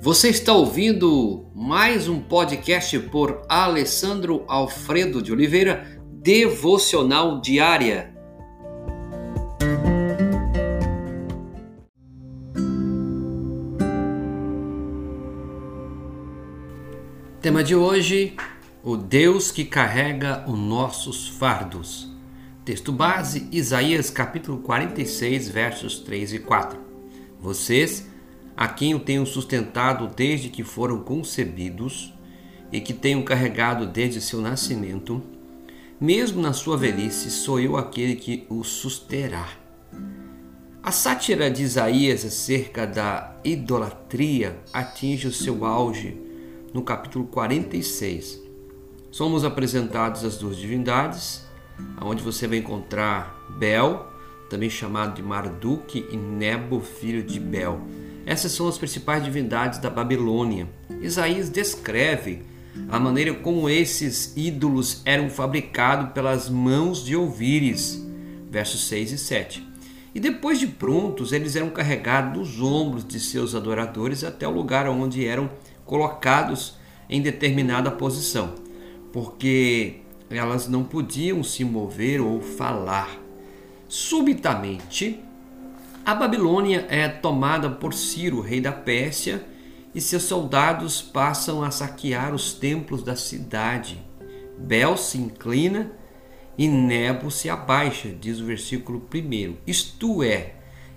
Você está ouvindo mais um podcast por Alessandro Alfredo de Oliveira, Devocional Diária. Tema de hoje: O Deus que carrega os nossos fardos. Texto base: Isaías capítulo 46, versos 3 e 4. Vocês, a quem eu tenho sustentado desde que foram concebidos e que tenho carregado desde seu nascimento, mesmo na sua velhice, sou eu aquele que o susterá. A sátira de Isaías acerca da idolatria atinge o seu auge no capítulo 46. Somos apresentados as duas divindades, onde você vai encontrar Bel, também chamado de Marduk, e Nebo, filho de Bel. Essas são as principais divindades da Babilônia. Isaías descreve a maneira como esses ídolos eram fabricados pelas mãos de ouvires, versos 6 e 7. E depois de prontos, eles eram carregados dos ombros de seus adoradores até o lugar onde eram colocados em determinada posição, porque elas não podiam se mover ou falar. Subitamente, a Babilônia é tomada por Ciro, rei da Pérsia, e seus soldados passam a saquear os templos da cidade. Bel se inclina e Nebo se abaixa, diz o versículo 1. Isto é,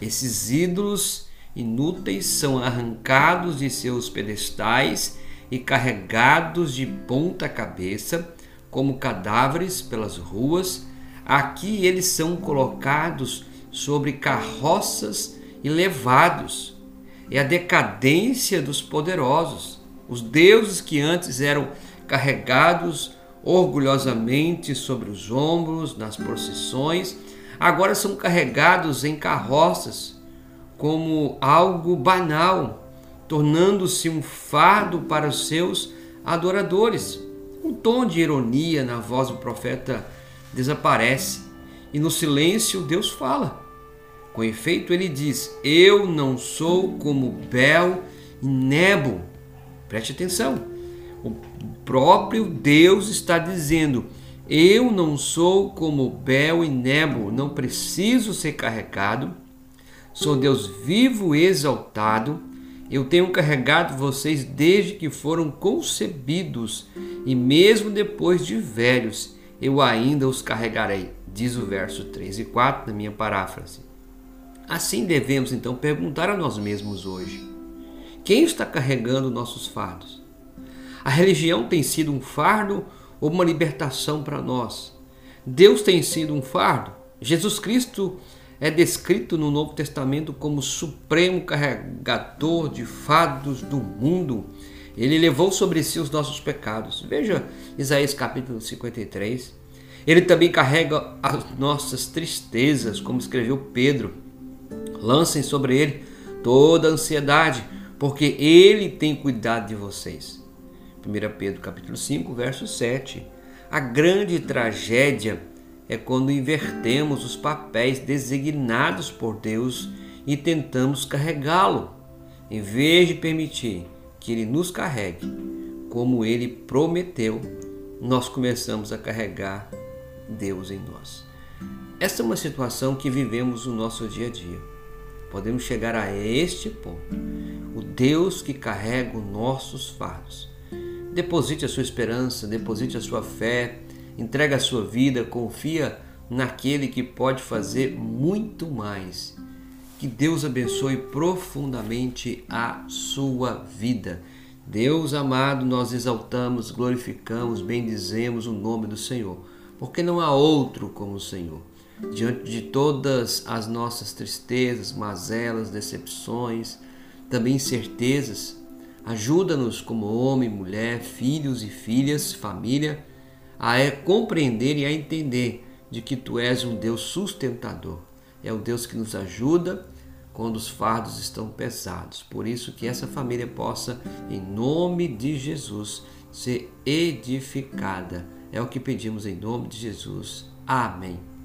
esses ídolos inúteis são arrancados de seus pedestais e carregados de ponta cabeça como cadáveres pelas ruas. Aqui eles são colocados sobre carroças e levados. É a decadência dos poderosos. Os deuses que antes eram carregados orgulhosamente sobre os ombros nas procissões, agora são carregados em carroças como algo banal, tornando-se um fardo para os seus adoradores. Um tom de ironia na voz do profeta desaparece e no silêncio Deus fala. Com efeito, ele diz: Eu não sou como Bel e Nebo. Preste atenção. O próprio Deus está dizendo: Eu não sou como Bel e Nebo, não preciso ser carregado Sou Deus vivo e exaltado. Eu tenho carregado vocês desde que foram concebidos, e mesmo depois de velhos, eu ainda os carregarei. Diz o verso 3 e 4 da minha paráfrase. Assim devemos então perguntar a nós mesmos hoje: quem está carregando nossos fardos? A religião tem sido um fardo ou uma libertação para nós? Deus tem sido um fardo? Jesus Cristo é descrito no Novo Testamento como supremo carregador de fados do mundo. Ele levou sobre si os nossos pecados. Veja Isaías capítulo 53. Ele também carrega as nossas tristezas, como escreveu Pedro. Lancem sobre ele toda a ansiedade, porque ele tem cuidado de vocês. 1 Pedro capítulo 5, verso 7. A grande tragédia é quando invertemos os papéis designados por Deus e tentamos carregá-lo, em vez de permitir que ele nos carregue, como ele prometeu, nós começamos a carregar Deus em nós. Essa é uma situação que vivemos no nosso dia a dia. Podemos chegar a este ponto. O Deus que carrega os nossos fardos. Deposite a sua esperança, deposite a sua fé, entrega a sua vida, confia naquele que pode fazer muito mais. Que Deus abençoe profundamente a sua vida. Deus amado, nós exaltamos, glorificamos, bendizemos o nome do Senhor, porque não há outro como o Senhor. Diante de todas as nossas tristezas, mazelas, decepções, também incertezas, ajuda-nos como homem, mulher, filhos e filhas, família, a é compreender e a entender de que tu és um Deus sustentador. É o Deus que nos ajuda quando os fardos estão pesados. Por isso que essa família possa, em nome de Jesus, ser edificada. É o que pedimos em nome de Jesus. Amém.